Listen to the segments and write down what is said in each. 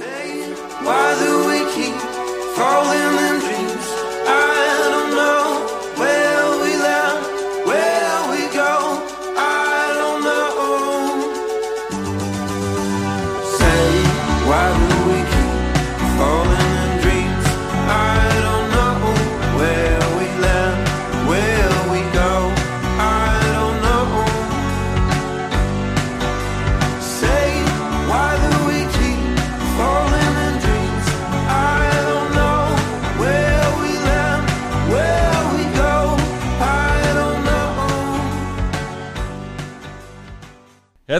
Why do we keep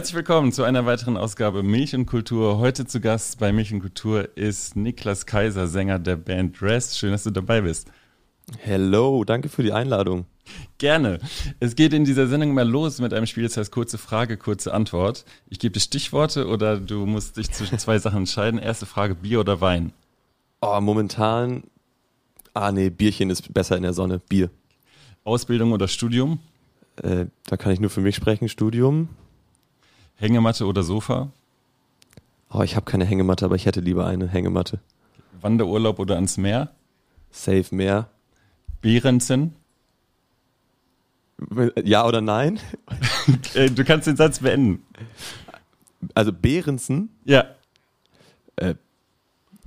Herzlich willkommen zu einer weiteren Ausgabe Milch und Kultur. Heute zu Gast bei Milch und Kultur ist Niklas Kaiser, Sänger der Band Rest. Schön, dass du dabei bist. Hello, danke für die Einladung. Gerne. Es geht in dieser Sendung mal los mit einem Spiel, das heißt kurze Frage, kurze Antwort. Ich gebe dir Stichworte oder du musst dich zwischen zwei Sachen entscheiden. Erste Frage, Bier oder Wein? Oh, momentan. Ah, nee, Bierchen ist besser in der Sonne. Bier. Ausbildung oder Studium? Äh, da kann ich nur für mich sprechen. Studium. Hängematte oder Sofa? Oh, ich habe keine Hängematte, aber ich hätte lieber eine Hängematte. Wanderurlaub oder ans Meer? Safe mehr. Behrensen? Ja oder nein? Äh, Du kannst den Satz beenden. Also Behrensen Ja.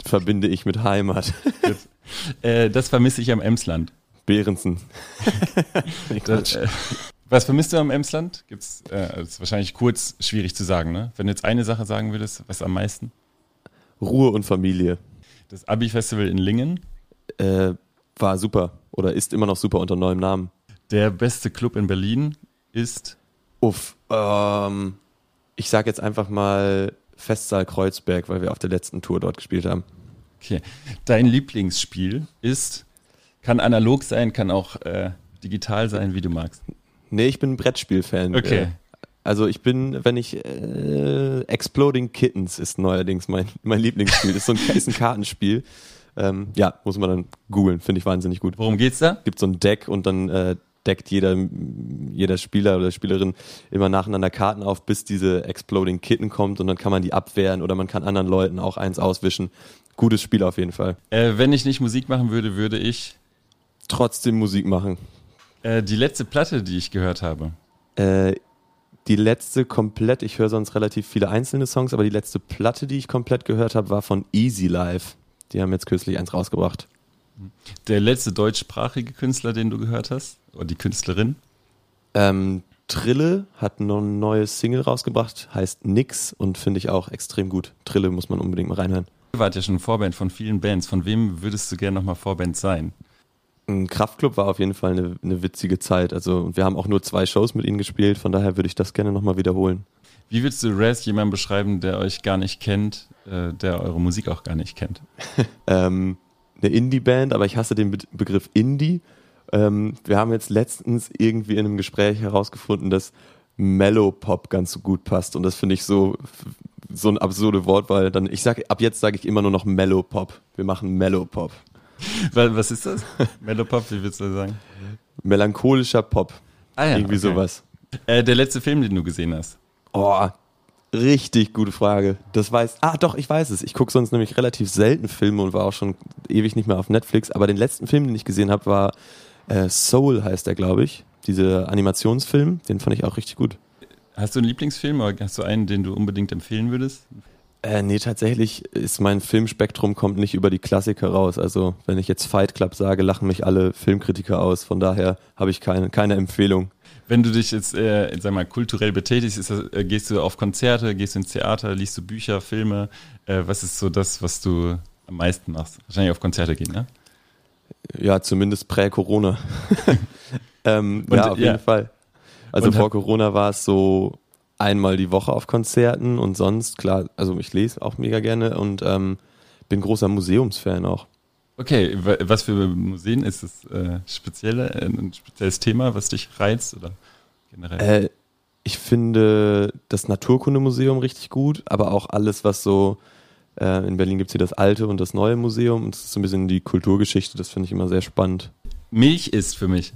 verbinde ich mit Heimat. Äh, das vermisse ich am Emsland. Behrensen. Quatsch. Äh, was vermisst du am Emsland? Gibt's, äh, das ist wahrscheinlich kurz schwierig zu sagen, ne? Wenn du jetzt eine Sache sagen würdest, was am meisten? Ruhe und Familie. Das Abi-Festival in Lingen, Äh, war super. Oder ist immer noch super unter neuem Namen. der beste Club in Berlin ist Uff. Ähm, ich sag jetzt einfach mal Festsaal Kreuzberg, weil wir auf der letzten Tour dort gespielt haben. okay. Dein Lieblingsspiel ist kann analog sein, kann auch äh, digital sein, wie du magst. Nee, ich bin ein Brettspiel-Fan. Okay. Äh, Also ich bin, wenn ich äh, Exploding Kittens ist neuerdings mein, mein Lieblingsspiel. Das ist, so ein, ist ein Kartenspiel. Ähm, ja, muss man dann googeln, finde ich wahnsinnig gut. Worum geht's da? Gibt so ein Deck und dann äh, deckt jeder, jeder Spieler oder Spielerin immer nacheinander Karten auf, bis diese Exploding Kitten kommt und dann kann man die abwehren oder man kann anderen Leuten auch eins auswischen. Gutes Spiel auf jeden Fall. Äh, wenn ich nicht Musik machen würde, würde ich Trotzdem Musik machen. Äh, die letzte Platte, die ich gehört habe. Äh, die letzte komplett, ich höre sonst relativ viele einzelne Songs, aber die letzte Platte, die ich komplett gehört habe, war von Easy Life. Die haben jetzt kürzlich eins rausgebracht. Der letzte deutschsprachige Künstler, den du gehört hast, oder die Künstlerin. Ähm, Trille hat noch ein neues Single rausgebracht, heißt Nix und finde ich auch extrem gut. Trille muss man unbedingt mal reinhören. Ihr wart ja schon Vorband von vielen Bands. Von wem würdest du gerne nochmal Vorband sein? Ein Kraftclub war auf jeden Fall eine, eine witzige Zeit. Also wir haben auch nur zwei Shows mit ihnen gespielt, von daher würde ich das gerne nochmal wiederholen. Wie würdest du Raz jemandem beschreiben, der euch gar nicht kennt, äh, der eure Musik auch gar nicht kennt? ähm, eine Indie-Band, aber ich hasse den Be Begriff Indie. Ähm, wir haben jetzt letztens irgendwie in einem Gespräch herausgefunden, dass Mellow-Pop ganz so gut passt und das finde ich so so eine absurde Wortwahl. Dann ich sage ab jetzt sage ich immer nur noch Mellow-Pop. Wir machen Mellow-Pop. Wa- Was ist das? Mellopop, wie würdest du sagen? Melancholischer Pop. Ah ja, irgendwie okay. sowas. Äh, der letzte Film, den du gesehen hast. Oh, richtig gute Frage. Das weiß. Ah, doch, ich weiß es. Ich gucke sonst nämlich relativ selten Filme und war auch schon ewig nicht mehr auf Netflix. Aber den letzten Film, den ich gesehen habe, war äh, Soul, heißt der, glaube ich. Dieser Animationsfilm, den fand ich auch richtig gut. Hast du einen Lieblingsfilm oder hast du einen, den du unbedingt empfehlen würdest? Äh, nee, tatsächlich ist mein Filmspektrum kommt nicht über die Klassiker raus. Also wenn ich jetzt Fight Club sage, lachen mich alle Filmkritiker aus. Von daher habe ich keine, keine Empfehlung. Wenn du dich jetzt, äh, sag mal, kulturell betätigst, das, äh, gehst du auf Konzerte, gehst du ins Theater, liest du Bücher, Filme? Äh, was ist so das, was du am meisten machst? Wahrscheinlich auf Konzerte gehen, ne? Ja, zumindest prä-Corona. ähm, ja, auf ja. jeden Fall. Also Und vor Corona war es so einmal die Woche auf Konzerten und sonst, klar, also ich lese auch mega gerne und ähm, bin großer Museumsfan auch. Okay, wa- was für Museen ist das äh, spezielle, äh, ein spezielles Thema, was dich reizt oder generell? Äh, ich finde das Naturkundemuseum richtig gut, aber auch alles, was so, äh, in Berlin gibt es hier das alte und das neue Museum und das ist so ein bisschen die Kulturgeschichte, das finde ich immer sehr spannend. Milch ist für mich.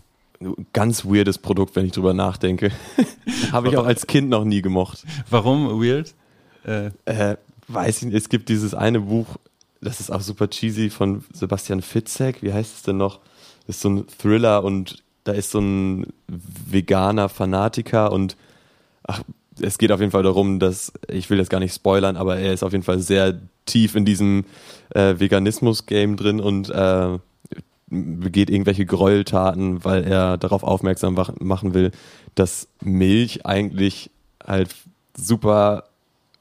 Ganz weirdes Produkt, wenn ich drüber nachdenke. Habe ich auch als Kind noch nie gemocht. Warum weird? Äh, Äh, weiß ich nicht, es gibt dieses eine Buch, das ist auch super cheesy von Sebastian Fitzek. Wie heißt es denn noch? Das ist so ein Thriller und da ist so ein veganer Fanatiker und ach, es geht auf jeden Fall darum, dass, ich will jetzt gar nicht spoilern, aber er ist auf jeden Fall sehr tief in diesem äh, Veganismus-Game drin und äh, begeht irgendwelche Gräueltaten, weil er darauf aufmerksam mach- machen will, dass Milch eigentlich halt super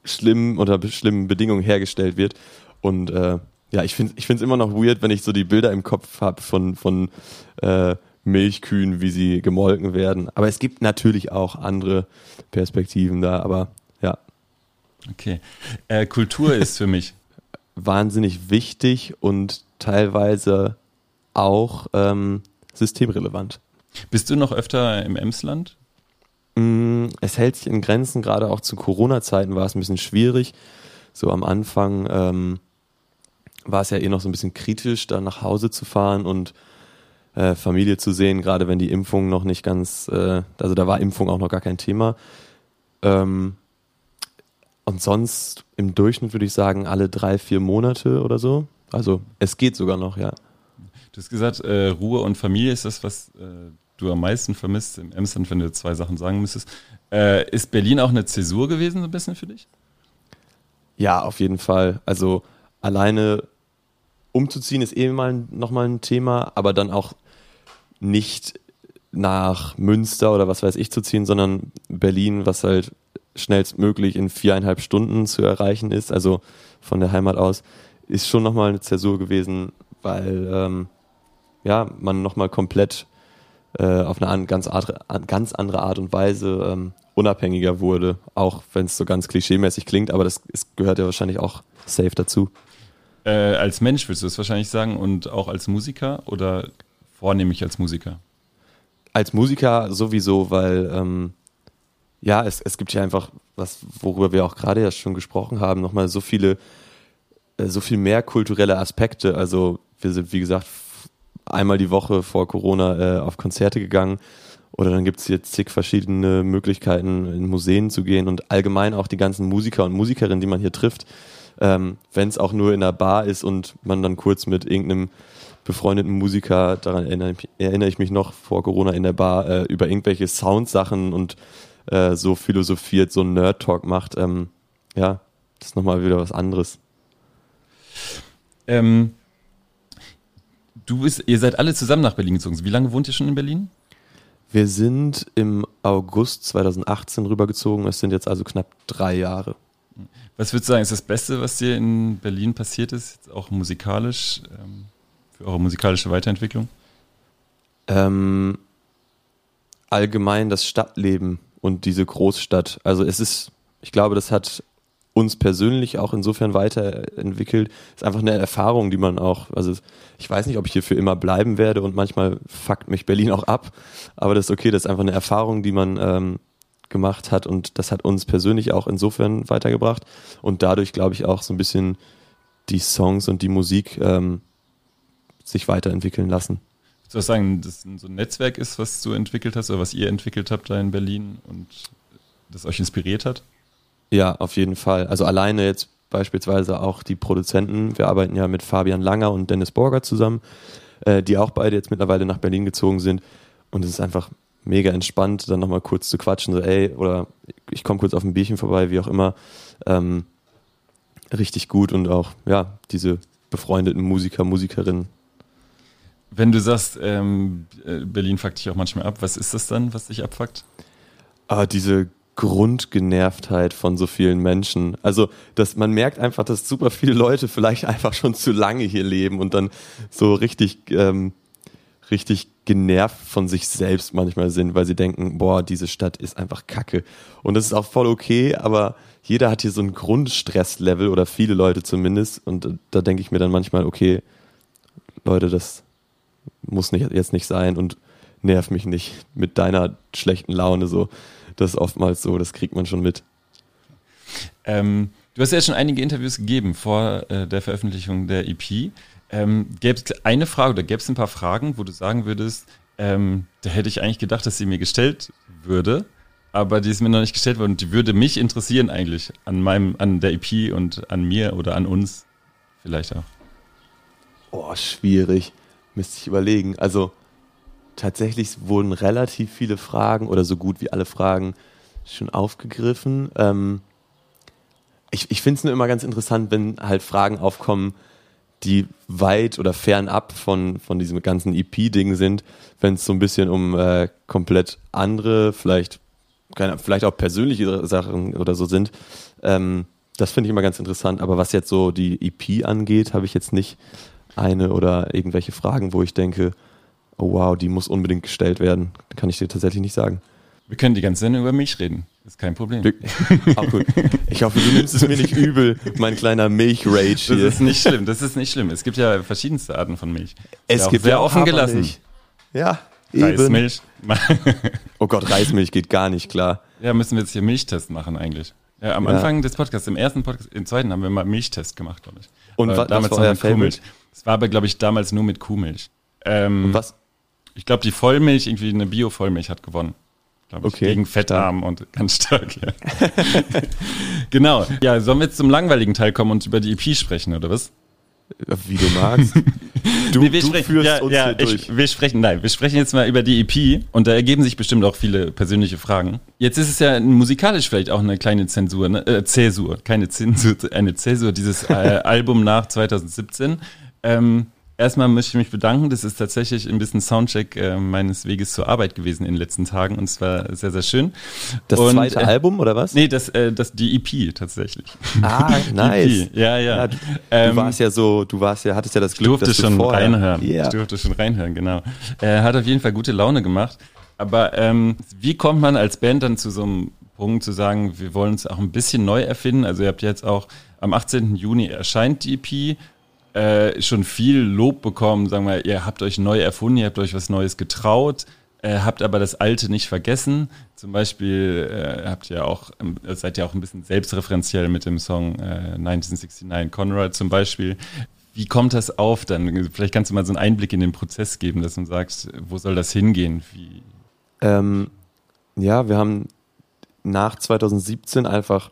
schlimm unter schlimmen Bedingungen hergestellt wird. Und äh, ja, ich finde ich finde es immer noch weird, wenn ich so die Bilder im Kopf habe von, von äh, Milchkühen, wie sie gemolken werden. Aber es gibt natürlich auch andere Perspektiven da, aber ja, Okay. Äh, Kultur ist für mich. wahnsinnig wichtig und teilweise auch ähm, systemrelevant. Bist du noch öfter im Emsland? Mm, Es hält sich in Grenzen, gerade auch zu Corona-Zeiten war es ein bisschen schwierig. So am Anfang ähm, war es ja eh noch so ein bisschen kritisch, da nach Hause zu fahren und äh, Familie zu sehen, gerade wenn die Impfung noch nicht ganz, äh, also da war Impfung auch noch gar kein Thema. Ähm, und sonst im Durchschnitt würde ich sagen, alle drei, vier Monate oder so. Also es geht sogar noch, ja. Du hast gesagt, äh, Ruhe und Familie ist das, was äh, du am meisten vermisst im Emsland, wenn du zwei Sachen sagen müsstest. Äh, ist Berlin auch eine Zäsur gewesen, so ein bisschen für dich? Ja, auf jeden Fall. Also alleine umzuziehen ist eh mal nochmal ein Thema, aber dann auch nicht nach Münster oder was weiß ich zu ziehen, sondern Berlin, was halt schnellstmöglich in viereinhalb Stunden zu erreichen ist, also von der Heimat aus, ist schon nochmal eine Zäsur gewesen, weil ähm, ja, man nochmal komplett äh, auf eine an, ganz, art, an, ganz andere Art und Weise ähm, unabhängiger wurde, auch wenn es so ganz klischeemäßig klingt, aber das ist, gehört ja wahrscheinlich auch safe dazu. Äh, als Mensch würdest du das wahrscheinlich sagen und auch als Musiker oder vornehmlich als Musiker? Als Musiker sowieso, weil ähm, ja, es, es gibt ja einfach, was, worüber wir auch gerade ja schon gesprochen haben, nochmal so viele, äh, so viel mehr kulturelle Aspekte. Also wir sind, wie gesagt, einmal die Woche vor Corona äh, auf Konzerte gegangen. Oder dann gibt es jetzt zig verschiedene Möglichkeiten, in Museen zu gehen und allgemein auch die ganzen Musiker und Musikerinnen, die man hier trifft. Ähm, Wenn es auch nur in einer Bar ist und man dann kurz mit irgendeinem befreundeten Musiker, daran erinnere ich, erinnere ich mich noch vor Corona in der Bar, äh, über irgendwelche Soundsachen und äh, so philosophiert, so Nerd-Talk macht. Ähm, ja, das ist nochmal wieder was anderes. Ähm, du bist, ihr seid alle zusammen nach Berlin gezogen. Wie lange wohnt ihr schon in Berlin? Wir sind im August 2018 rübergezogen. Es sind jetzt also knapp drei Jahre. Was würdest du sagen, ist das Beste, was dir in Berlin passiert ist, auch musikalisch, ähm, für eure musikalische Weiterentwicklung? Ähm, allgemein das Stadtleben und diese Großstadt. Also es ist, ich glaube, das hat uns persönlich auch insofern weiterentwickelt. Ist einfach eine Erfahrung, die man auch, also ich weiß nicht, ob ich hier für immer bleiben werde und manchmal fuckt mich Berlin auch ab, aber das ist okay, das ist einfach eine Erfahrung, die man ähm, gemacht hat und das hat uns persönlich auch insofern weitergebracht und dadurch glaube ich auch so ein bisschen die Songs und die Musik ähm, sich weiterentwickeln lassen. Würdest du sagen, dass so ein Netzwerk ist, was du entwickelt hast oder was ihr entwickelt habt da in Berlin und das euch inspiriert hat? Ja, auf jeden Fall. Also alleine jetzt beispielsweise auch die Produzenten. Wir arbeiten ja mit Fabian Langer und Dennis Borger zusammen, äh, die auch beide jetzt mittlerweile nach Berlin gezogen sind. Und es ist einfach mega entspannt, dann nochmal kurz zu quatschen, so ey, oder ich komme kurz auf ein Bierchen vorbei, wie auch immer. Ähm, richtig gut und auch, ja, diese befreundeten Musiker, Musikerinnen. Wenn du sagst, ähm, äh, Berlin fuckt dich auch manchmal ab, was ist das dann, was dich abfuckt? Aber diese Grundgenervtheit von so vielen Menschen. Also, dass man merkt einfach, dass super viele Leute vielleicht einfach schon zu lange hier leben und dann so richtig, ähm, richtig genervt von sich selbst manchmal sind, weil sie denken, boah, diese Stadt ist einfach kacke. Und das ist auch voll okay, aber jeder hat hier so ein Grundstresslevel oder viele Leute zumindest. Und da denke ich mir dann manchmal, okay, Leute, das muss nicht, jetzt nicht sein und nerv mich nicht mit deiner schlechten Laune so. Das ist oftmals so, das kriegt man schon mit. Ähm, du hast ja schon einige Interviews gegeben vor äh, der Veröffentlichung der EP. Ähm, gäbe es eine Frage oder gäbe es ein paar Fragen, wo du sagen würdest, ähm, da hätte ich eigentlich gedacht, dass sie mir gestellt würde, aber die ist mir noch nicht gestellt worden. Und die würde mich interessieren eigentlich an meinem, an der EP und an mir oder an uns vielleicht auch. Oh, schwierig. Müsste ich überlegen. Also tatsächlich wurden relativ viele Fragen oder so gut wie alle Fragen schon aufgegriffen. Ähm, ich ich finde es nur immer ganz interessant, wenn halt Fragen aufkommen, die weit oder fernab von, von diesem ganzen EP-Ding sind, wenn es so ein bisschen um äh, komplett andere, vielleicht, keine, vielleicht auch persönliche Sachen oder so sind. Ähm, das finde ich immer ganz interessant. Aber was jetzt so die EP angeht, habe ich jetzt nicht eine oder irgendwelche Fragen, wo ich denke, oh wow, die muss unbedingt gestellt werden. Kann ich dir tatsächlich nicht sagen. Wir können die ganze Sendung über mich reden. Ist kein Problem. Auch gut. Ich hoffe, du nimmst es mir nicht übel, mein kleiner Milch-Rage Das hier. ist nicht schlimm. Das ist nicht schlimm. Es gibt ja verschiedenste Arten von Milch. es ja gibt sehr ja offen gelassen. Ja, eben. Reismilch. Oh Gott, Reismilch geht gar nicht klar. ja, müssen wir jetzt hier Milchtest machen eigentlich. Ja, am Ja. Anfang des Podcasts, im ersten Podcast, im zweiten haben wir mal Milchtest gemacht, glaube ich. Und Aber wa- was damals war euer mit Kuhmilch. Das war aber, glaube ich, damals nur mit Kuhmilch. Ähm, Und was? Ich glaube, die Vollmilch, irgendwie eine Bio-Vollmilch hat gewonnen. Okay, Gegen fettarm und ganz stark, ja. genau. Ja, sollen wir jetzt zum langweiligen Teil kommen und über die EP sprechen, oder was? Wie du magst. Du, Nee, wir du sprechen, führst ja, uns ja, hier durch. ich, wir sprechen, nein, wir sprechen jetzt mal über die EP und da ergeben sich bestimmt auch viele persönliche Fragen. Jetzt ist es ja musikalisch vielleicht auch eine kleine Zensur, ne? äh, Zäsur, keine Zensur, eine Zäsur, dieses äh, Album nach 2017. Ähm, erstmal möchte ich mich bedanken, das ist tatsächlich ein bisschen Soundcheck äh, meines Weges zur Arbeit gewesen in den letzten Tagen und es war sehr, sehr schön. Das und, zweite äh, Album, oder was? Nee, das, äh, das, die EP tatsächlich. Ah, nice. EP, ja, ja. du, Ähm, warst ja so, du warst ja, hattest ja das Glück, durfte dass du schon vorher, reinhören. Ja. Ich durfte schon reinhören, genau. Er hat auf jeden Fall gute Laune gemacht. Aber ähm, wie kommt man als Band dann zu so einem Punkt zu sagen, wir wollen uns auch ein bisschen neu erfinden? Also ihr habt jetzt auch am 18. Juni erscheint die EP, äh, schon viel Lob bekommen, sagen wir, ihr habt euch neu erfunden, ihr habt euch was Neues getraut, äh, habt aber das Alte nicht vergessen. Zum Beispiel äh, habt ihr auch, ähm, seid ihr auch ein bisschen selbstreferenziell mit dem Song äh, 1969 Conrad zum Beispiel. Wie kommt das auf dann? Vielleicht kannst du mal so einen Einblick in den Prozess geben, dass man sagt, wo soll das hingehen? Ähm, ja, wir haben nach 2017 einfach,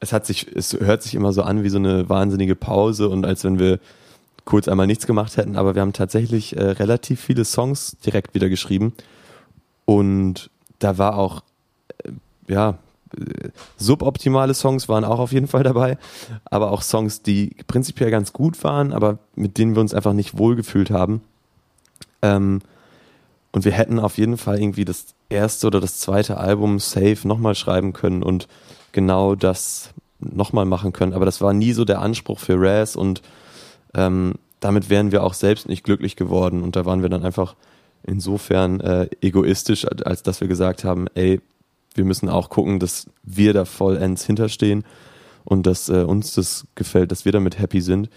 es hat sich, es hört sich immer so an wie so eine wahnsinnige Pause und als wenn wir kurz einmal nichts gemacht hätten, aber wir haben tatsächlich äh, relativ viele Songs direkt wieder geschrieben. Und da war auch, äh, ja, äh, suboptimale Songs waren auch auf jeden Fall dabei, aber auch Songs, die prinzipiell ganz gut waren, aber mit denen wir uns einfach nicht wohlgefühlt haben. Ähm, und wir hätten auf jeden Fall irgendwie das erste oder das zweite Album safe nochmal schreiben können und genau das nochmal machen können. Aber das war nie so der Anspruch für Raz und ähm, damit wären wir auch selbst nicht glücklich geworden. Und da waren wir dann einfach insofern äh, egoistisch, als dass wir gesagt haben, ey, wir müssen auch gucken, dass wir da vollends hinterstehen und dass äh, uns das gefällt, dass wir damit happy sind.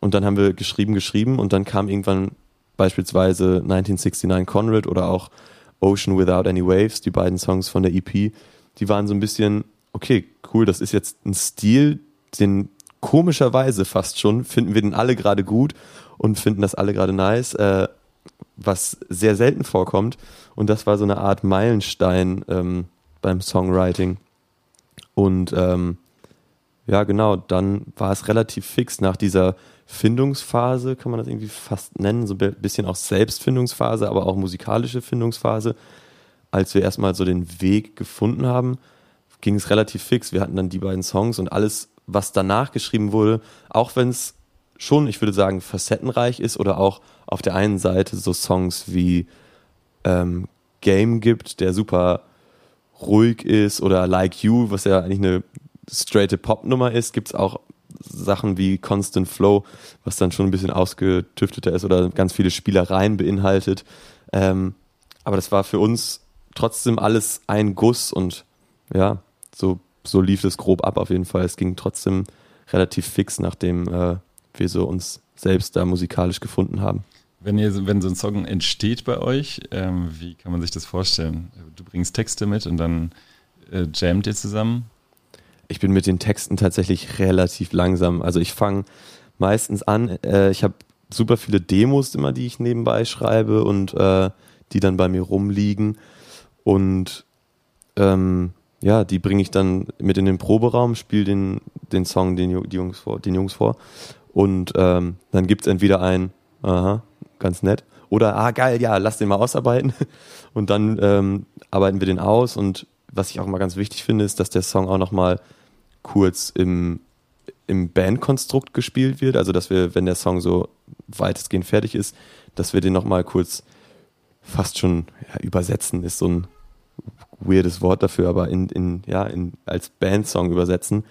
Und dann haben wir geschrieben, geschrieben und dann kam irgendwann beispielsweise 1969 Conrad oder auch Ocean Without Any Waves, die beiden Songs von der EP, die waren so ein bisschen, okay, cool, das ist jetzt ein Stil, den komischerweise fast schon finden wir den alle gerade gut und finden das alle gerade nice, äh, was sehr selten vorkommt. Und das war so eine Art Meilenstein ähm, beim Songwriting. Und ähm, ja, genau, dann war es relativ fix nach dieser Findungsphase, kann man das irgendwie fast nennen, so ein bisschen auch Selbstfindungsphase, aber auch musikalische Findungsphase. Als wir erstmal so den Weg gefunden haben, ging es relativ fix. Wir hatten dann die beiden Songs und alles, was danach geschrieben wurde, auch wenn es schon, ich würde sagen, facettenreich ist oder auch auf der einen Seite so Songs wie ähm, Game gibt, der super ruhig ist oder Like You, was ja eigentlich eine straighte Pop-Nummer ist, gibt es auch Sachen wie Constant Flow, was dann schon ein bisschen ausgetüfteter ist oder ganz viele Spielereien beinhaltet. Ähm, aber das war für uns trotzdem alles ein Guss und ja, so, so lief es grob ab auf jeden Fall. Es ging trotzdem relativ fix, nachdem äh, wir so uns selbst da musikalisch gefunden haben. wenn, ihr, wenn so ein Song entsteht bei euch, ähm, wie kann man sich das vorstellen? Du bringst Texte mit und dann äh, jammt ihr zusammen? Ich bin mit den Texten tatsächlich relativ langsam. Also ich fange meistens an, äh, ich habe super viele Demos immer, die ich nebenbei schreibe und äh, die dann bei mir rumliegen. Und ähm, ja, die bringe ich dann mit in den Proberaum, spiele den, den Song den, die Jungs vor, den Jungs vor. Und ähm, dann gibt's entweder ein, aha, ganz nett, oder ah geil, ja, lass den mal ausarbeiten. Und dann ähm, arbeiten wir den aus. Und was ich auch mal ganz wichtig finde, ist, dass der Song auch nochmal kurz im, im Bandkonstrukt gespielt wird. Also dass wir, wenn der Song so weitestgehend fertig ist, dass wir den nochmal kurz fast schon ja, übersetzen, ist so ein weirdes Wort dafür, aber in, in, ja, in, als Bandsong übersetzen.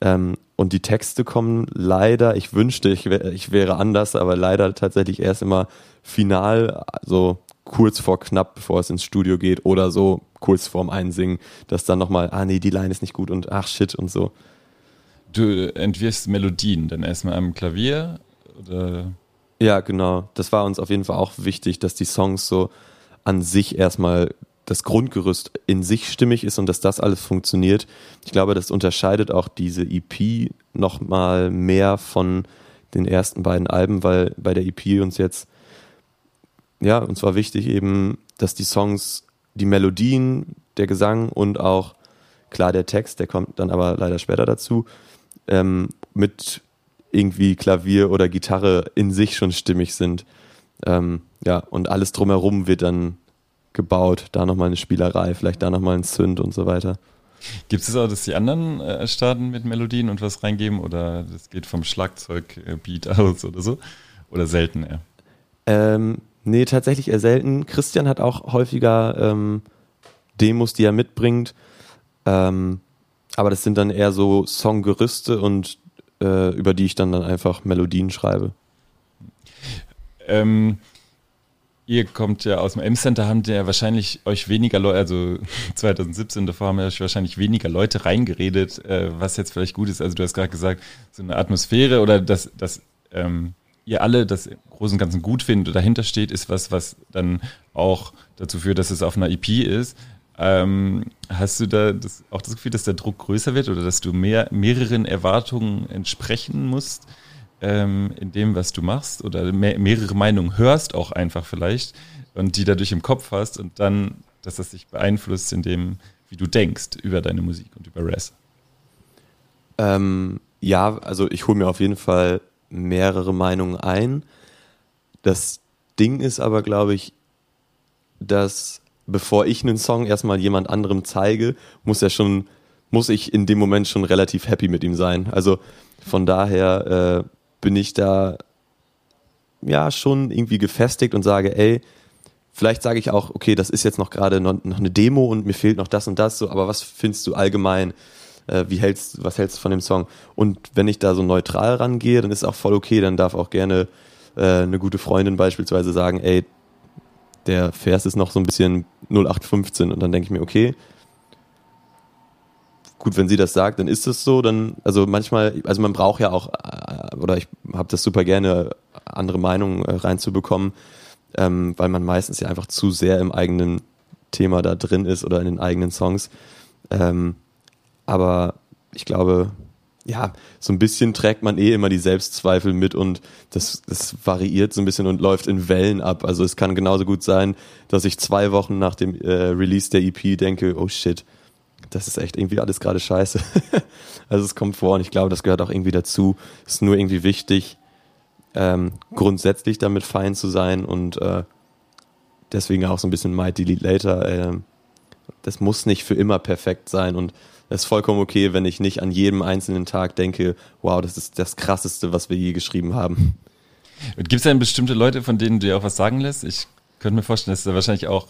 Ähm, und die Texte kommen leider, ich wünschte, ich, wär, ich wäre anders, aber leider tatsächlich erst immer final, so kurz vor knapp, bevor es ins Studio geht oder so kurz vorm Einsingen, dass dann nochmal, ah nee, die Line ist nicht gut und ach shit und so. Du entwirfst Melodien dann erstmal am Klavier oder Ja, genau. Das war uns auf jeden Fall auch wichtig, dass die Songs so an sich erstmal das Grundgerüst in sich stimmig ist und dass das alles funktioniert. Ich glaube, das unterscheidet auch diese EP nochmal mehr von den ersten beiden Alben, weil bei der EP uns jetzt, ja, uns war wichtig eben, dass die Songs, die Melodien, der Gesang und auch, klar, der Text, der kommt dann aber leider später dazu, ähm, mit irgendwie Klavier oder Gitarre in sich schon stimmig sind. Ähm, ja, und alles drumherum wird dann gebaut. Da nochmal eine Spielerei, vielleicht da nochmal ein Synth und so weiter. Gibt es auch, dass die anderen äh, starten mit Melodien und was reingeben oder das geht vom Schlagzeug-Beat aus oder so? Oder selten eher? Ähm, nee, tatsächlich eher selten. Christian hat auch häufiger ähm, Demos, die er mitbringt. Ähm, aber das sind dann eher so Songgerüste und äh, über die ich dann, dann einfach Melodien schreibe. Ähm, ihr kommt ja aus dem M-Center, ihr ja wahrscheinlich euch weniger Leute, also 2017 davor haben euch wahrscheinlich weniger Leute reingeredet, äh, was jetzt vielleicht gut ist. Also du hast gerade gesagt, so eine Atmosphäre oder dass, dass ähm, ihr alle das Großen und Ganzen gut findet oder dahinter steht, ist was, was dann auch dazu führt, dass es auf einer EP ist. Ähm, hast du da das, auch das Gefühl, dass der Druck größer wird oder dass du mehr, mehreren Erwartungen entsprechen musst ähm, in dem, was du machst oder mehr, mehrere Meinungen hörst auch einfach vielleicht und die dadurch im Kopf hast und dann, dass das dich beeinflusst in dem, wie du denkst über deine Musik und über Res? Ähm, ja, also ich hole mir auf jeden Fall mehrere Meinungen ein. Das Ding ist aber, glaube ich, dass bevor ich einen Song erstmal jemand anderem zeige, muss er schon, muss ich in dem Moment schon relativ happy mit ihm sein. Also von daher äh, bin ich da ja schon irgendwie gefestigt und sage, ey, vielleicht sage ich auch, okay, das ist jetzt noch gerade noch, noch eine Demo und mir fehlt noch das und das, so, aber was findest du allgemein? Äh, wie hältst, was hältst du von dem Song? Und wenn ich da so neutral rangehe, dann ist auch voll okay, dann darf auch gerne äh, eine gute Freundin beispielsweise sagen, ey, der Vers ist noch so ein bisschen 0815 und dann denke ich mir, okay, gut, wenn sie das sagt, dann ist es so, dann, also manchmal, also man braucht ja auch, äh, oder ich habe das super gerne, andere Meinungen äh, reinzubekommen, ähm, weil man meistens ja einfach zu sehr im eigenen Thema da drin ist oder in den eigenen Songs. Ähm, aber ich glaube, ja, so ein bisschen trägt man eh immer die Selbstzweifel mit und das, das variiert so ein bisschen und läuft in Wellen ab. Also es kann genauso gut sein, dass ich zwei Wochen nach dem äh, Release der EP denke, oh shit, das ist echt irgendwie alles gerade scheiße. also es kommt vor und ich glaube, das gehört auch irgendwie dazu. Es ist nur irgendwie wichtig, ähm, grundsätzlich damit fein zu sein und äh, deswegen auch so ein bisschen Might Delete Later. Äh, das muss nicht für immer perfekt sein und es ist vollkommen okay, wenn ich nicht an jedem einzelnen Tag denke, wow, das ist das Krasseste, was wir je geschrieben haben. Gibt es denn bestimmte Leute, von denen du dir auch was sagen lässt? Ich könnte mir vorstellen, dass da wahrscheinlich auch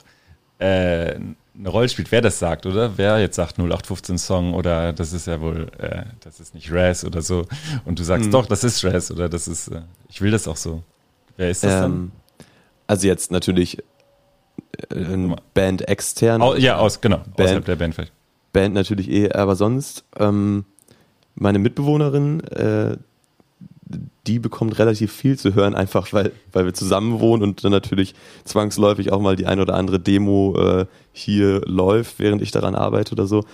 äh, eine Rolle spielt, wer das sagt, oder? Wer jetzt sagt 0815 Song oder das ist ja wohl, äh, das ist nicht Raz oder so. Und du sagst, Hm. doch, das ist Raz oder das ist, äh, ich will das auch so. Wer ist das Ähm, also jetzt natürlich äh. Band extern. dann? Au, ja, aus, genau, Band. außerhalb der Band vielleicht. Band natürlich eh, aber sonst ähm, meine Mitbewohnerin, äh, die bekommt relativ viel zu hören, einfach weil, weil wir zusammen wohnen und dann natürlich zwangsläufig auch mal die ein oder andere Demo äh, hier läuft, während ich daran arbeite oder so.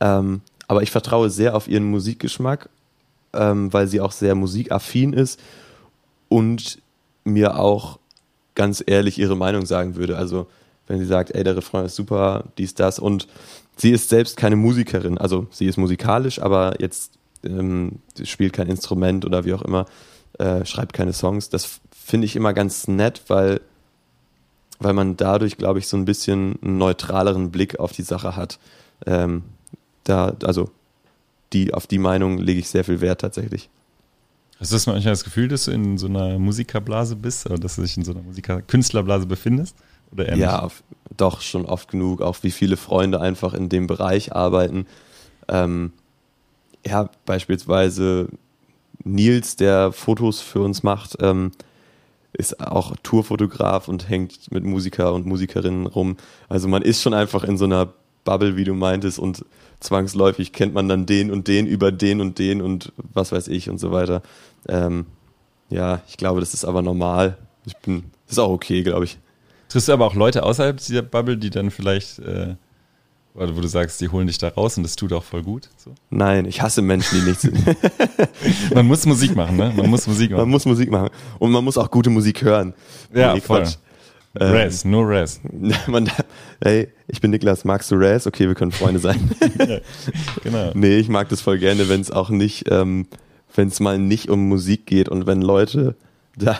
Ähm, aber ich vertraue sehr auf ihren Musikgeschmack, ähm, weil sie auch sehr musikaffin ist und mir auch ganz ehrlich ihre Meinung sagen würde. Also wenn sie sagt, ey, der Refrain ist super, dies, das und sie ist selbst keine Musikerin, also sie ist musikalisch, aber jetzt ähm, spielt kein Instrument oder wie auch immer, äh, schreibt keine Songs. Das finde ich immer ganz nett, weil, weil man dadurch, glaube ich, so ein bisschen einen neutraleren Blick auf die Sache hat. Ähm, da, also die, auf die Meinung lege ich sehr viel Wert tatsächlich. Hast du das manchmal das Gefühl, dass du in so einer Musikerblase bist oder dass du dich in so einer Musiker Künstlerblase befindest? Oder eher Ja, auf, doch schon oft genug, auch wie viele Freunde einfach in dem Bereich arbeiten. Ähm, ja, beispielsweise Nils, der Fotos für uns macht, ähm, ist auch Tourfotograf und hängt mit Musiker und Musikerinnen rum. Also man ist schon einfach in so einer Bubble, wie du meintest, und zwangsläufig kennt man dann den und den über den und den und was weiß ich und so weiter. Ähm, ja, ich glaube, das ist aber normal. Ich bin, das ist auch okay, glaube ich. Triffst du aber auch Leute außerhalb dieser Bubble, die dann vielleicht, äh, wo du sagst, die holen dich da raus und das tut auch voll gut? So? Nein, ich hasse Menschen, die nichts sind. Man muss Musik machen, ne? Man muss Musik Man machen. muss Musik machen. Und man muss auch gute Musik hören. Ja, Nee, voll. Quatsch. Ähm, Raz, nur Raz. Man, hey, ich bin Niklas, magst du Raz? Okay, wir können Freunde sein. Genau. nee, ich mag das voll gerne, wenn es auch nicht, ähm, wenn es mal nicht um Musik geht und wenn Leute da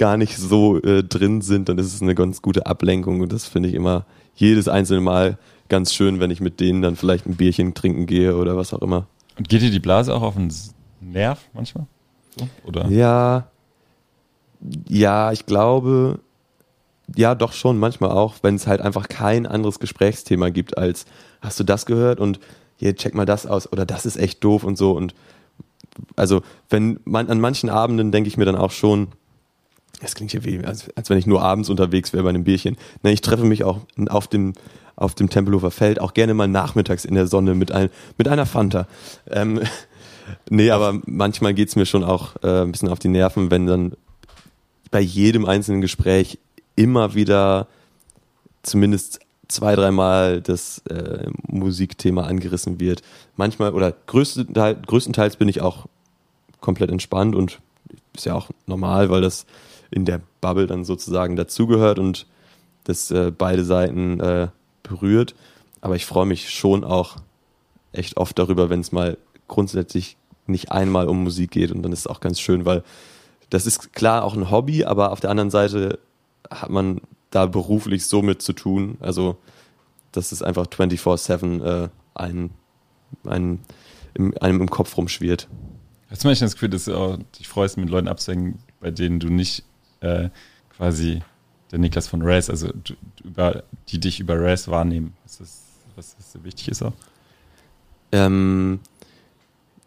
gar nicht so äh, drin sind, dann ist es eine ganz gute Ablenkung und das finde ich immer jedes einzelne Mal ganz schön, wenn ich mit denen dann vielleicht ein Bierchen trinken gehe oder was auch immer. Und geht dir die Blase auch auf den Nerv manchmal? So? Oder? Ja, ja, ich glaube, ja, doch schon, manchmal auch, wenn es halt einfach kein anderes Gesprächsthema gibt als, hast du das gehört und hier, check mal das aus oder das ist echt doof und so und also, wenn man an manchen Abenden denke ich mir dann auch schon, das klingt ja wie, als, als wenn ich nur abends unterwegs wäre bei einem Bierchen. Ne, ich treffe mich auch auf dem, auf dem Tempelhofer Feld, auch gerne mal nachmittags in der Sonne mit, ein, mit einer Fanta. Ähm, nee, aber manchmal geht's mir schon auch äh, ein bisschen auf die Nerven, wenn dann bei jedem einzelnen Gespräch immer wieder zumindest zwei, dreimal das äh, Musikthema angerissen wird. Manchmal oder größtenteils, größtenteils bin ich auch komplett entspannt und ist ja auch normal, weil das in der Bubble dann sozusagen dazugehört und das äh, beide Seiten äh, berührt. Aber ich freue mich schon auch echt oft darüber, wenn es mal grundsätzlich nicht einmal um Musik geht und dann ist es auch ganz schön, weil das ist klar auch ein Hobby, aber auf der anderen Seite hat man da beruflich so mit zu tun. Also das ist einfach 24-7 äh, ein, ein, im, einem im Kopf rumschwirrt. Hast du manchmal das Gefühl, dass du auch dich freust, mit Leuten abzuhängen, bei denen du nicht äh, quasi der Niklas von Raz, also über, die dich über Raz wahrnehmen? Ist das, was das so wichtig ist auch? Ähm,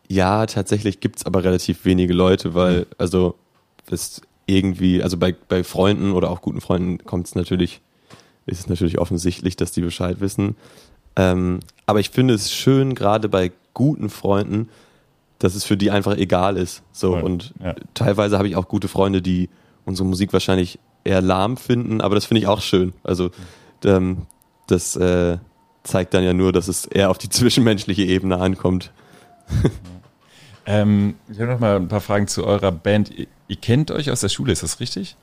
ja, tatsächlich gibt's aber relativ wenige Leute, weil, also, das irgendwie, also bei, bei Freunden oder auch guten Freunden kommt es natürlich, ist es natürlich offensichtlich, dass die Bescheid wissen. Ähm, aber ich finde es schön, gerade bei guten Freunden, dass es für die einfach egal ist. So, Voll, und ja. teilweise habe ich auch gute Freunde, die unsere Musik wahrscheinlich eher lahm finden, aber das finde ich auch schön. Also, ähm, das äh, zeigt dann ja nur, dass es eher auf die zwischenmenschliche Ebene ankommt. Ähm, ich habe noch mal ein paar Fragen zu eurer Band. Ihr, ihr kennt euch aus der Schule, ist das richtig?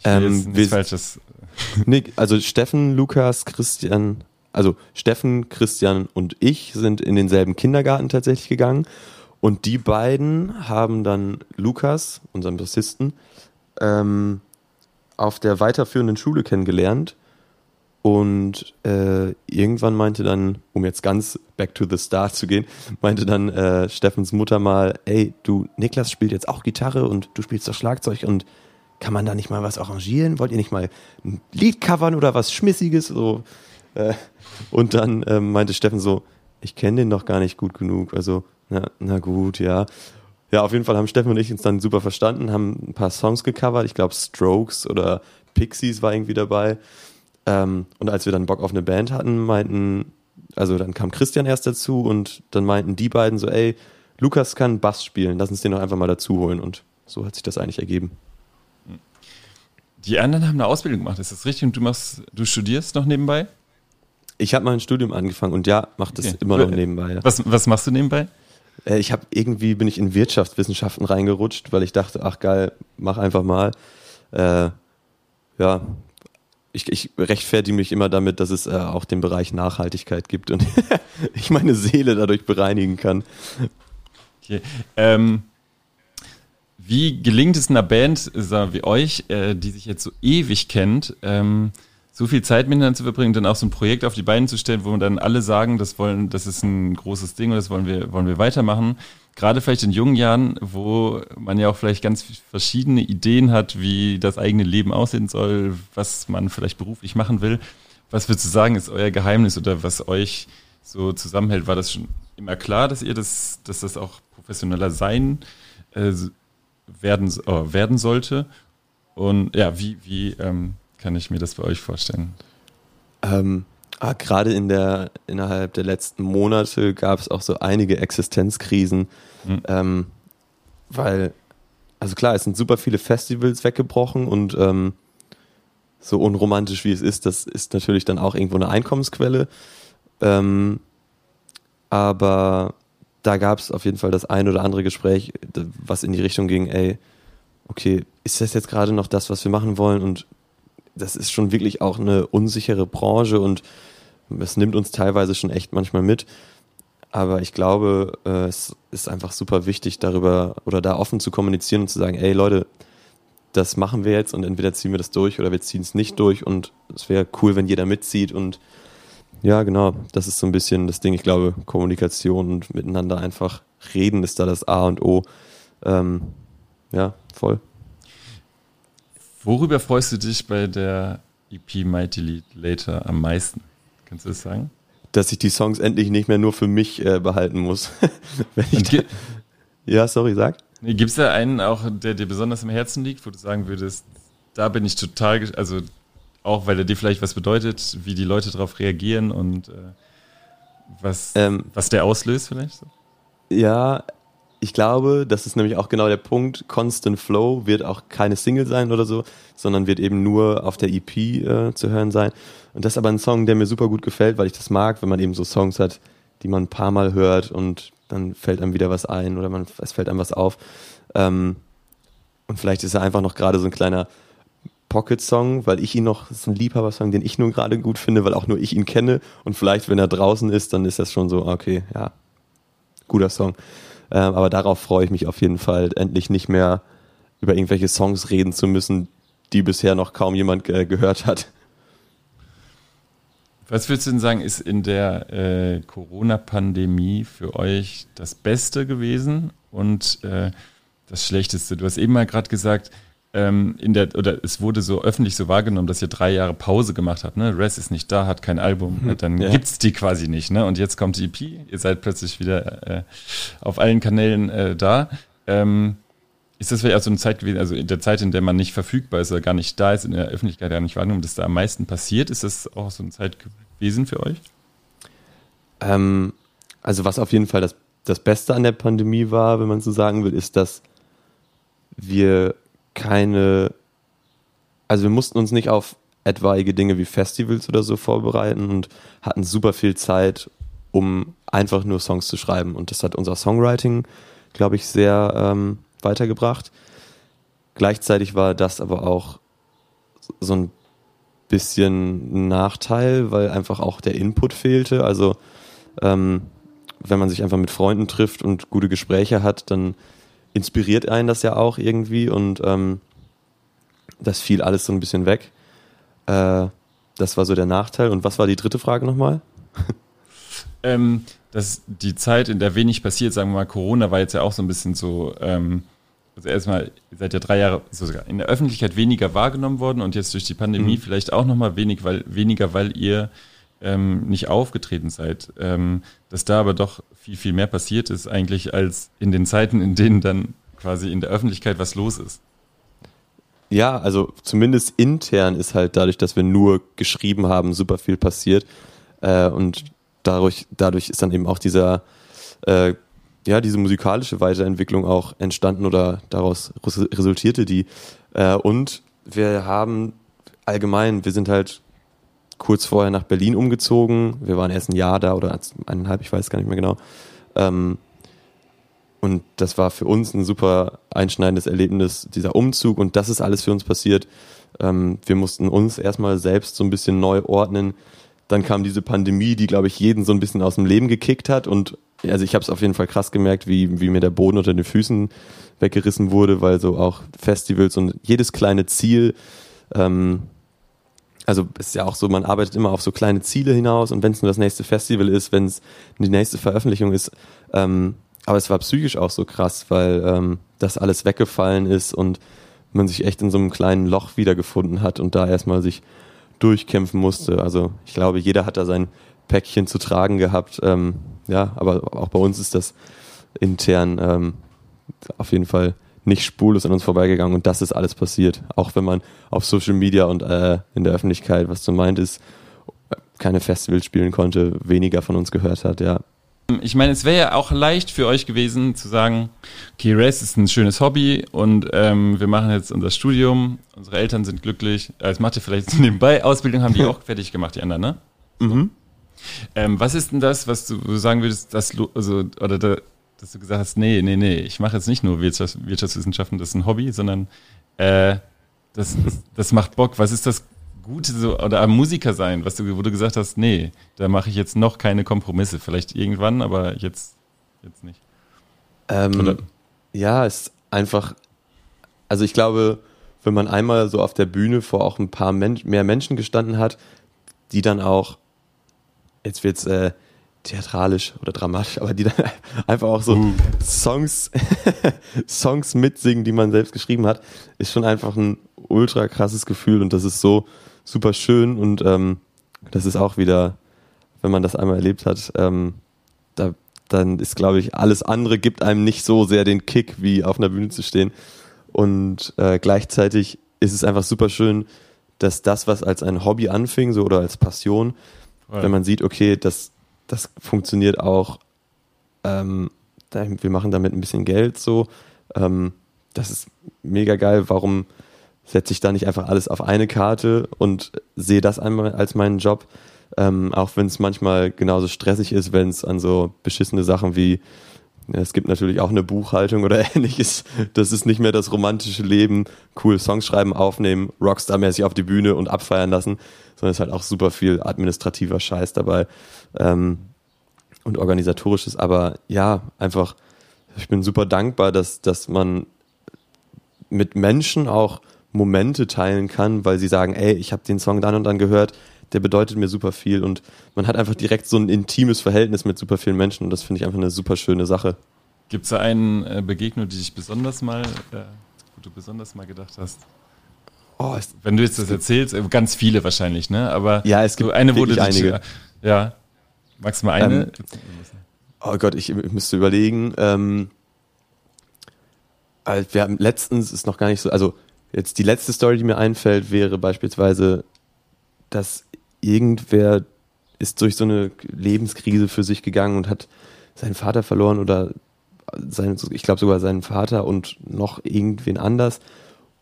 Ich Ähm, wir- Falsches. Nee, also Steffen, Lukas, Christian, also Steffen, Christian und ich sind in denselben Kindergarten tatsächlich gegangen. Und die beiden haben dann Lukas, unseren Bassisten, ähm, auf der weiterführenden Schule kennengelernt. Und äh, irgendwann meinte dann, um jetzt ganz back to the start zu gehen, meinte dann äh, Steffens Mutter mal, ey, du, Niklas spielt jetzt auch Gitarre und du spielst doch Schlagzeug und kann man da nicht mal was arrangieren? Wollt ihr nicht mal ein Lied covern oder was Schmissiges? So, äh, und dann ähm, meinte Steffen so, ich kenne den doch gar nicht gut genug. Also, na, na gut, ja. Ja, auf jeden Fall haben Steffen und ich uns dann super verstanden, haben ein paar Songs gecovert. Ich glaube, Strokes oder Pixies war irgendwie dabei. Ähm, und als wir dann Bock auf eine Band hatten, meinten, also dann kam Christian erst dazu und dann meinten die beiden so, ey, Lukas kann Bass spielen, lass uns den doch einfach mal dazu holen. Und so hat sich das eigentlich ergeben. Die anderen haben eine Ausbildung gemacht, ist das richtig? Und du machst, du studierst noch nebenbei? Ich habe mein Studium angefangen und ja, mache das Okay. immer noch nebenbei. Ja. Was, was machst du nebenbei? Äh, Ich habe irgendwie bin ich in Wirtschaftswissenschaften reingerutscht, weil ich dachte, ach geil, mach einfach mal. Äh, ja, ich, ich rechtfertige mich immer damit, dass es äh, auch den Bereich Nachhaltigkeit gibt und ich meine Seele dadurch bereinigen kann. Okay. Ähm, wie gelingt es einer Band wie euch, äh, die sich jetzt so ewig kennt, ähm, so viel Zeit miteinander zu verbringen, dann auch so ein Projekt auf die Beine zu stellen, wo dann alle sagen, das wollen, das ist ein großes Ding und das wollen wir, wollen wir weitermachen. Gerade vielleicht in jungen Jahren, wo man ja auch vielleicht ganz verschiedene Ideen hat, wie das eigene Leben aussehen soll, was man vielleicht beruflich machen will. Was würdest du sagen, ist euer Geheimnis oder was euch so zusammenhält? War das schon immer klar, dass ihr das, dass das auch professioneller sein äh, werden, äh, werden sollte? Und ja, wie, wie ähm, kann ich mir das bei euch vorstellen? Ähm, ah, Gerade in der, innerhalb der letzten Monate gab es auch so einige Existenzkrisen, mhm. ähm, weil, also klar, es sind super viele Festivals weggebrochen und ähm, so unromantisch wie es ist, das ist natürlich dann auch irgendwo eine Einkommensquelle. Ähm, aber da gab es auf jeden Fall das ein oder andere Gespräch, was in die Richtung ging, ey, okay, ist das jetzt gerade noch das, was wir machen wollen? Und das ist schon wirklich auch eine unsichere Branche und es nimmt uns teilweise schon echt manchmal mit. Aber ich glaube, äh, es ist einfach super wichtig, darüber oder da offen zu kommunizieren und zu sagen, ey Leute, das machen wir jetzt und entweder ziehen wir das durch oder wir ziehen es nicht durch und es wäre cool, wenn jeder mitzieht und ja, genau, das ist so ein bisschen das Ding. Ich glaube, Kommunikation und miteinander einfach reden ist da das A und O. Ähm, ja, voll. Worüber freust du dich bei der EP Mighty Lead Later am meisten? Kannst du das sagen? Dass ich die Songs endlich nicht mehr nur für mich äh, behalten muss. ja, sorry, sag. Gibt es da einen auch, der dir besonders im Herzen liegt, wo du sagen würdest, da bin ich total, also auch weil er dir vielleicht was bedeutet, wie die Leute darauf reagieren und äh, was, ähm, was der auslöst vielleicht? So? Ja, ich glaube, das ist nämlich auch genau der Punkt. Constant Flow wird auch keine Single sein oder so, sondern wird eben nur auf der EP äh, zu hören sein. Und das ist aber ein Song, der mir super gut gefällt, weil ich das mag, wenn man eben so Songs hat, die man ein paar Mal hört und dann fällt einem wieder was ein oder man, es fällt einem was auf. Ähm, und vielleicht ist er einfach noch gerade so ein kleiner Pocket-Song, weil ich ihn noch, das ist ein Liebhaber-Song, den ich nur gerade gut finde, weil auch nur ich ihn kenne. Und vielleicht, wenn er draußen ist, dann ist das schon so, okay, ja, guter Song. Ähm, aber darauf freue ich mich auf jeden Fall, endlich nicht mehr über irgendwelche Songs reden zu müssen, die bisher noch kaum jemand äh, gehört hat. Was würdest du denn sagen, ist in der äh, Corona-Pandemie für euch das Beste gewesen und äh, das Schlechteste? Du hast eben mal gerade gesagt, ähm, in der, oder es wurde so öffentlich so wahrgenommen, dass ihr drei Jahre Pause gemacht habt, ne? Res ist nicht da, hat kein Album, hm, dann ja. gibt's die quasi nicht, ne? Und jetzt kommt die EP, ihr seid plötzlich wieder äh, auf allen Kanälen äh, da. Ähm, ist das vielleicht auch so eine Zeit gewesen, also in der Zeit, in der man nicht verfügbar ist oder gar nicht da ist, in der Öffentlichkeit gar nicht wahrgenommen, dass da am meisten passiert? Ist das auch so eine Zeit gewesen für euch? Ähm, also was auf jeden Fall das, das Beste an der Pandemie war, wenn man so sagen will, ist, dass wir keine, also wir mussten uns nicht auf etwaige Dinge wie Festivals oder so vorbereiten und hatten super viel Zeit, um einfach nur Songs zu schreiben. Und das hat unser Songwriting, glaube ich, sehr ähm, weitergebracht. Gleichzeitig war das aber auch so ein bisschen Nachteil, weil einfach auch der Input fehlte. Also ähm, wenn man sich einfach mit Freunden trifft und gute Gespräche hat, dann inspiriert einen das ja auch irgendwie und ähm, das fiel alles so ein bisschen weg. Äh, das war so der Nachteil. Und was war die dritte Frage nochmal? ähm, dass die Zeit, in der wenig passiert, sagen wir mal, Corona war jetzt ja auch so ein bisschen so, ähm, also erstmal, ihr seid ja drei Jahre sogar in der Öffentlichkeit weniger wahrgenommen worden und jetzt durch die Pandemie mhm. vielleicht auch nochmal wenig, weil, weniger, weil ihr ähm, nicht aufgetreten seid. Ähm, dass da aber doch viel, viel mehr passiert ist eigentlich als in den Zeiten, in denen dann quasi in der Öffentlichkeit was los ist. Ja, also zumindest intern ist halt dadurch, dass wir nur geschrieben haben, super viel passiert. Äh, und dadurch, dadurch ist dann eben auch dieser, äh, ja, diese musikalische Weiterentwicklung auch entstanden oder daraus resultierte die. Äh, und wir haben allgemein, wir sind halt kurz vorher nach Berlin umgezogen. Wir waren erst ein Jahr da oder eineinhalb, ich weiß gar nicht mehr genau. Ähm, und das war für uns ein super einschneidendes Erlebnis, dieser Umzug und das ist alles für uns passiert. Ähm, wir mussten uns erstmal selbst so ein bisschen neu ordnen. Dann kam diese Pandemie, die, glaube ich, jeden so ein bisschen aus dem Leben gekickt hat. Und also ich habe es auf jeden Fall krass gemerkt, wie, wie mir der Boden unter den Füßen weggerissen wurde, weil so auch Festivals und jedes kleine Ziel, ähm, also ist ja auch so, man arbeitet immer auf so kleine Ziele hinaus und wenn es nur das nächste Festival ist, wenn es die nächste Veröffentlichung ist, ähm, aber es war psychisch auch so krass, weil ähm, das alles weggefallen ist und man sich echt in so einem kleinen Loch wiedergefunden hat und da erstmal sich durchkämpfen musste. Also ich glaube, jeder hat da sein Päckchen zu tragen gehabt. Ähm, ja, aber auch bei uns ist das intern ähm, auf jeden Fall nicht spurlos an uns vorbeigegangen und das ist alles passiert. Auch wenn man auf Social Media und äh, in der Öffentlichkeit, was du meintest, keine Festivals spielen konnte, weniger von uns gehört hat, ja. Ich meine, es wäre ja auch leicht für euch gewesen zu sagen, okay, Race ist ein schönes Hobby und ähm, wir machen jetzt unser Studium, unsere Eltern sind glücklich. Als Mathe vielleicht so nebenbei, Ausbildung haben die auch fertig gemacht, die anderen, ne? Mhm. Ähm, was ist denn das, was du sagen würdest, dass, also, oder da, dass du gesagt hast, nee, nee, nee, ich mache jetzt nicht nur Wirtschafts Wirtschaftswissenschaften, das ist ein Hobby, sondern äh, das, das, das macht Bock. Was ist das Gute so, oder am Musiker sein, was du, wo du gesagt hast, nee, da mache ich jetzt noch keine Kompromisse. Vielleicht irgendwann, aber jetzt, jetzt nicht. Ähm, Oder- ja, es ist einfach, also ich glaube, wenn man einmal so auf der Bühne vor auch ein paar Men mehr Menschen gestanden hat, die dann auch, jetzt wird's äh, theatralisch oder dramatisch, aber die dann einfach auch so Songs, Songs mitsingen, die man selbst geschrieben hat, ist schon einfach ein ultra krasses Gefühl und das ist so super schön und ähm, das ist auch wieder, wenn man das einmal erlebt hat, ähm, da, dann ist, glaube ich, alles andere gibt einem nicht so sehr den Kick, wie auf einer Bühne zu stehen. Und äh, gleichzeitig ist es einfach super schön, dass das, was als ein Hobby anfing, so oder als Passion, Voll. wenn man sieht, okay, das, das funktioniert auch, ähm, wir machen damit ein bisschen Geld so, ähm, das ist mega geil, warum setze ich da nicht einfach alles auf eine Karte und sehe das einmal als meinen Job, ähm, auch wenn es manchmal genauso stressig ist, wenn es an so beschissene Sachen wie es gibt natürlich auch eine Buchhaltung oder ähnliches. Das ist nicht mehr das romantische Leben, cool Songs schreiben, aufnehmen, Rockstar-mäßig auf die Bühne und abfeiern lassen, sondern es ist halt auch super viel administrativer Scheiß dabei ähm, und organisatorisches. Aber ja, einfach, ich bin super dankbar, dass, dass man mit Menschen auch Momente teilen kann, weil sie sagen, ey, ich habe den Song dann und dann gehört, der bedeutet mir super viel und man hat einfach direkt so ein intimes Verhältnis mit super vielen Menschen und das finde ich einfach eine super schöne Sache. Gibt es da einen äh, Begegnung, die dich besonders mal, äh, wo du besonders mal gedacht hast? Oh, es, Wenn du jetzt das erzählst, äh, ganz viele wahrscheinlich, ne? Aber Ja, es so gibt eine, wo du dich, einige. Ja. Magst du mal eine? Ähm, oh Gott, ich, ich müsste überlegen. Ähm, also wir haben letztens ist noch gar nicht so, also jetzt die letzte Story, die mir einfällt, wäre beispielsweise, dass irgendwer ist durch so eine Lebenskrise für sich gegangen und hat seinen Vater verloren oder sein, ich glaube sogar seinen Vater und noch irgendwen anders.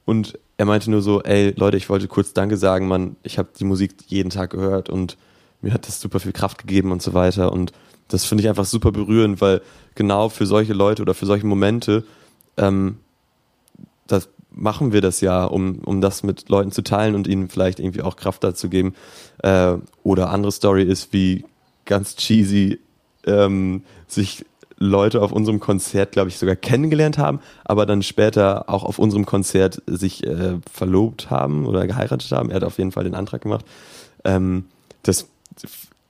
Und er meinte nur so, ey Leute, ich wollte kurz Danke sagen, Mann, ich habe die Musik jeden Tag gehört und mir hat das super viel Kraft gegeben und so weiter. Und das finde ich einfach super berührend, weil genau für solche Leute oder für solche Momente, ähm, das machen wir das ja, um, um das mit Leuten zu teilen und ihnen vielleicht irgendwie auch Kraft dazu geben. Äh, oder andere Story ist, wie ganz cheesy ähm, sich Leute auf unserem Konzert, glaube ich, sogar kennengelernt haben, aber dann später auch auf unserem Konzert sich äh, verlobt haben oder geheiratet haben. Er hat auf jeden Fall den Antrag gemacht. Ähm, das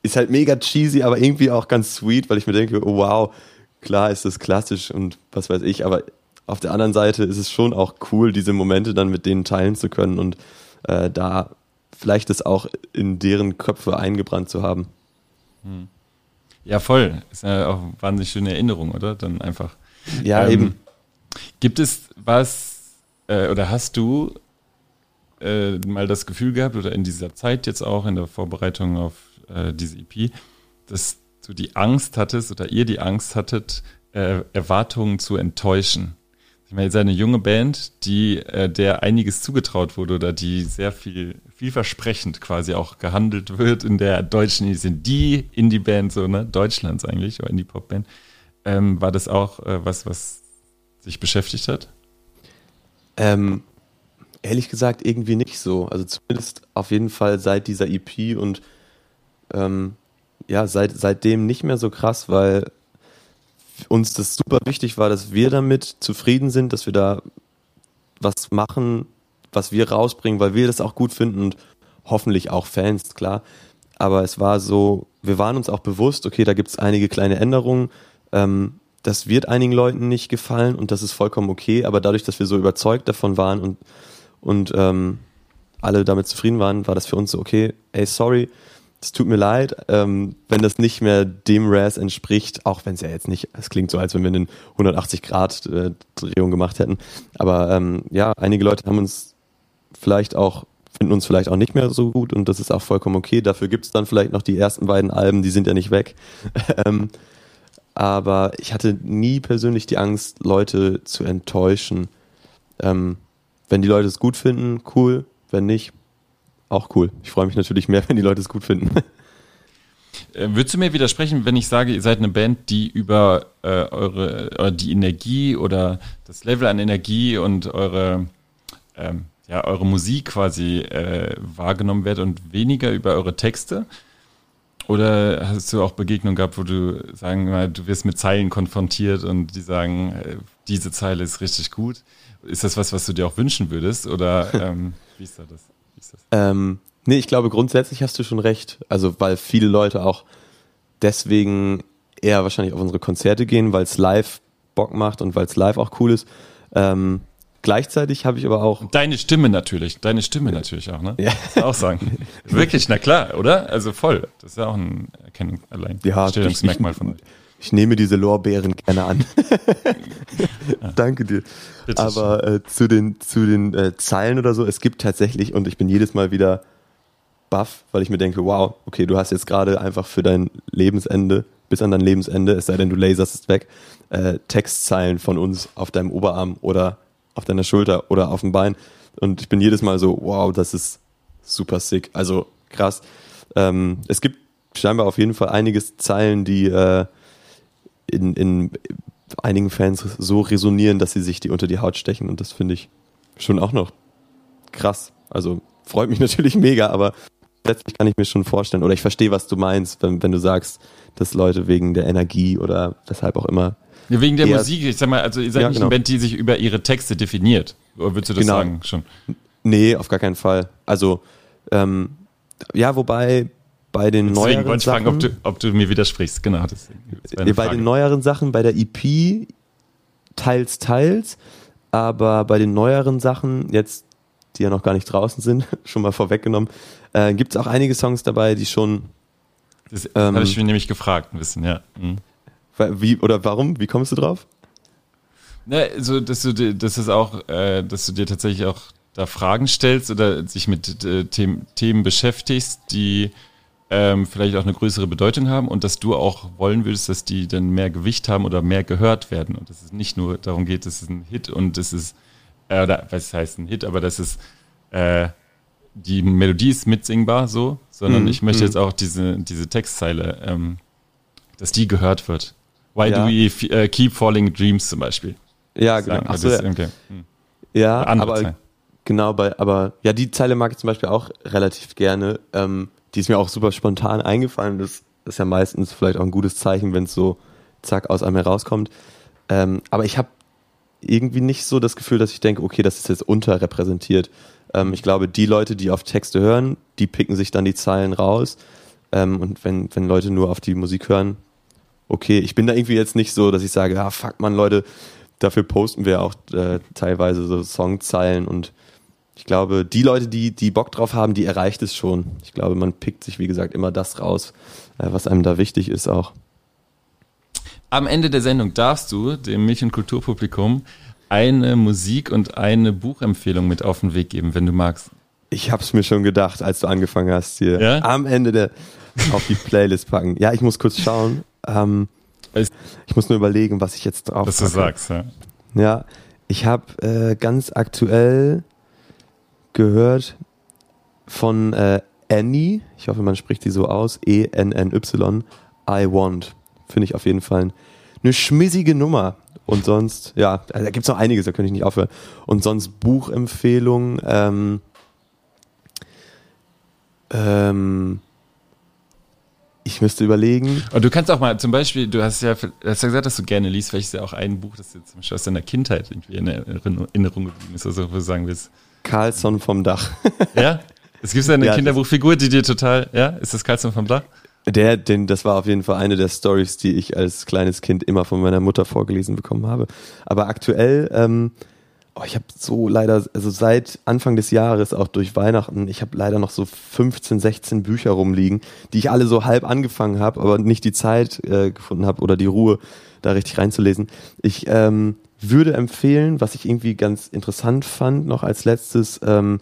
ist halt mega cheesy, aber irgendwie auch ganz sweet, weil ich mir denke, oh, wow, klar ist das klassisch und was weiß ich, aber auf der anderen Seite ist es schon auch cool, diese Momente dann mit denen teilen zu können und äh, da vielleicht es auch in deren Köpfe eingebrannt zu haben. Ja, voll. Ist ja auch eine wahnsinnig schöne Erinnerung, oder? Dann einfach. Ja, Ähm, eben. Gibt es was, äh, oder hast du äh, mal das Gefühl gehabt, oder in dieser Zeit jetzt auch, in der Vorbereitung auf äh, diese EP, dass du die Angst hattest oder ihr die Angst hattet, äh, Erwartungen zu enttäuschen? Ich meine, ihr seid eine junge Band, die, äh, der einiges zugetraut wurde oder die sehr viel, vielversprechend quasi auch gehandelt wird in der deutschen, sind die Indie-Band, so, ne, Deutschlands eigentlich, oder Indie-Pop-Band. Ähm, war das auch äh, was, was dich beschäftigt hat? Ähm, ehrlich gesagt, irgendwie nicht so. Also zumindest auf jeden Fall seit dieser EP und ähm, ja, seit, seitdem nicht mehr so krass, weil uns das super wichtig war, dass wir damit zufrieden sind, dass wir da was machen, was wir rausbringen, weil wir das auch gut finden und hoffentlich auch Fans, klar. Aber es war so, wir waren uns auch bewusst, okay, da gibt es einige kleine Änderungen. Ähm, das wird einigen Leuten nicht gefallen und das ist vollkommen okay, aber dadurch, dass wir so überzeugt davon waren und, und ähm, alle damit zufrieden waren, war das für uns so, okay, ey, sorry, es tut mir leid, ähm, wenn das nicht mehr dem Raz entspricht, auch wenn es ja jetzt nicht, es klingt so, als wenn wir eine 180-Grad-Drehung gemacht hätten. Aber ähm, ja, einige Leute haben uns vielleicht auch, finden uns vielleicht auch nicht mehr so gut und das ist auch vollkommen okay. Dafür gibt es dann vielleicht noch die ersten beiden Alben, die sind ja nicht weg. ähm, aber ich hatte nie persönlich die Angst, Leute zu enttäuschen. Ähm, wenn die Leute es gut finden, cool. Wenn nicht, auch cool. Ich freue mich natürlich mehr, wenn die Leute es gut finden. Äh, würdest du mir widersprechen, wenn ich sage, ihr seid eine Band, die über äh, eure oder die Energie oder das Level an Energie und eure ähm, ja eure Musik quasi äh, wahrgenommen wird und weniger über eure Texte? Oder hast du auch Begegnungen gehabt, wo du sagen wir, du wirst mit Zeilen konfrontiert und die sagen, äh, diese Zeile ist richtig gut? Ist das was, was du dir auch wünschen würdest? Oder ähm, wie ist da das? Ist das? Ähm, nee, ich glaube, grundsätzlich hast du schon recht. Also, weil viele Leute auch deswegen eher wahrscheinlich auf unsere Konzerte gehen, weil es live Bock macht und weil es live auch cool ist. Ähm, gleichzeitig habe ich aber auch. Deine Stimme natürlich, deine Stimme natürlich auch, ne? Ja. Auch sagen. Wirklich, na klar, oder? Also voll. Das ist ja auch ein Erkennung allein. Ja, Stellungsmerkmal von euch. Ich nehme diese Lorbeeren gerne an. Danke dir. Bitte Aber äh, zu den, zu den äh, Zeilen oder so, es gibt tatsächlich, und ich bin jedes Mal wieder baff, weil ich mir denke, wow, okay, du hast jetzt gerade einfach für dein Lebensende, bis an dein Lebensende, es sei denn, du laserst es weg, äh, Textzeilen von uns auf deinem Oberarm oder auf deiner Schulter oder auf dem Bein. Und ich bin jedes Mal so, wow, das ist super sick. Also krass. Ähm, es gibt scheinbar auf jeden Fall einiges Zeilen, die äh, in, in einigen Fans so resonieren, dass sie sich die unter die Haut stechen. Und das finde ich schon auch noch krass. Also freut mich natürlich mega, aber letztlich kann ich mir schon vorstellen, oder ich verstehe, was du meinst, wenn, wenn du sagst, dass Leute wegen der Energie oder weshalb auch immer. Ja, wegen der Musik, ich sag mal, also ihr seid Ja, nicht genau. eine Band, die sich über ihre Texte definiert. Oder würdest du das Genau. sagen schon? Nee, auf gar keinen Fall. Also, ähm, ja, wobei bei den Deswegen neueren wollte ich Sachen, fragen, ob du, ob du mir widersprichst. Genau. Das eine Äh, bei den neueren Sachen, bei der EP teils, teils, aber bei den neueren Sachen, jetzt, die ja noch gar nicht draußen sind, schon mal vorweggenommen, äh, gibt es auch einige Songs dabei, die schon, Das, das ähm, habe ich mir nämlich gefragt ein bisschen, ja. Mhm. wie, oder warum, wie kommst du drauf? Ne, so, dass du dir, dass es auch, äh, dass du dir tatsächlich auch da Fragen stellst oder sich mit äh, Themen, Themen beschäftigst, die ähm, vielleicht auch eine größere Bedeutung haben und dass du auch wollen würdest, dass die dann mehr Gewicht haben oder mehr gehört werden und dass es nicht nur darum geht, dass es ein Hit und es ist, äh, oder was heißt ein Hit, aber dass es äh, die Melodie ist mitsingbar so, sondern Mhm, ich möchte mhm. jetzt auch diese, diese Textzeile, ähm, dass die gehört wird. Why Ja. do we äh, keep falling in dreams zum Beispiel? Ja, genau. Ach so, das ja, okay. Hm. ja aber Zeilen. genau, bei, aber ja, die Zeile mag ich zum Beispiel auch relativ gerne. Ähm, die ist mir auch super spontan eingefallen. Das ist ja meistens vielleicht auch ein gutes Zeichen, wenn es so zack aus einem herauskommt. Ähm, aber ich habe irgendwie nicht so das Gefühl, dass ich denke, okay, das ist jetzt unterrepräsentiert. Ähm, ich glaube, die Leute, die auf Texte hören, die picken sich dann die Zeilen raus. Ähm, und wenn, wenn Leute nur auf die Musik hören, okay, ich bin da irgendwie jetzt nicht so, dass ich sage, ah, fuck man, Leute, dafür posten wir auch äh, teilweise so Songzeilen und ich glaube, die Leute, die, die Bock drauf haben, die erreicht es schon. Ich glaube, man pickt sich, wie gesagt, immer das raus, äh, was einem da wichtig ist auch. Am Ende der Sendung darfst du dem Milch- und Kulturpublikum eine Musik- und eine Buchempfehlung mit auf den Weg geben, wenn du magst. Ich hab's mir schon gedacht, als du angefangen hast hier. Ja? Am Ende der auf die Playlist packen. Ja, ich muss kurz schauen. Ähm, ich muss nur überlegen, was ich jetzt drauf Dass du sagst, ja. Ja, ich habe äh, ganz aktuell gehört von äh, Annie, ich hoffe, man spricht die so aus, E-N-N-Y, I Want. Finde ich auf jeden Fall ein eine schmissige Nummer. Und sonst, ja, da gibt es noch einiges, da könnte ich nicht aufhören. Und sonst Buchempfehlungen, ähm, ähm, ich müsste überlegen. Und du kannst auch mal, zum Beispiel, du hast ja, hast ja gesagt, dass du gerne liest, vielleicht ist ja auch ein Buch, das jetzt zum Beispiel aus deiner Kindheit irgendwie in Erinnerung geblieben ist, also wo du sagen willst. Carlson vom Dach. Ja? Es gibt ja eine Ja, Kinderbuchfigur, die dir total, ja? Ist das Carlson vom Dach? Der, den, das war auf jeden Fall eine der Stories, die ich als kleines Kind immer von meiner Mutter vorgelesen bekommen habe. Aber aktuell, ähm, oh, ich habe so leider, also seit Anfang des Jahres, auch durch Weihnachten, ich habe leider noch so 15, 16 Bücher rumliegen, die ich alle so halb angefangen habe, aber nicht die Zeit äh, gefunden habe oder die Ruhe, da richtig reinzulesen. Ich ähm, würde empfehlen, was ich irgendwie ganz interessant fand, noch als letztes, ähm,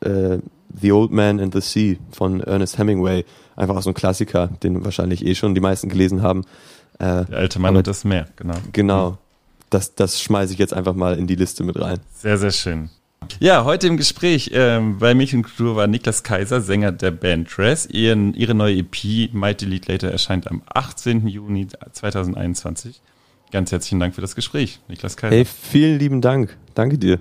äh, The Old Man and the Sea von Ernest Hemingway. Einfach auch so ein Klassiker, den wahrscheinlich eh schon die meisten gelesen haben. Äh, Der alte Mann und das Meer, genau. genau. Das, das schmeiße ich jetzt einfach mal in die Liste mit rein. Sehr, sehr schön. Ja, heute im Gespräch ähm, bei Mädchenkultur war Niklas Kaiser, Sänger der Band Dress. Ihren, ihre neue EP Might Delete Later erscheint am 18. Juni 2021. Ganz herzlichen Dank für das Gespräch, Niklas Kaiser. Hey, vielen lieben Dank. Danke dir.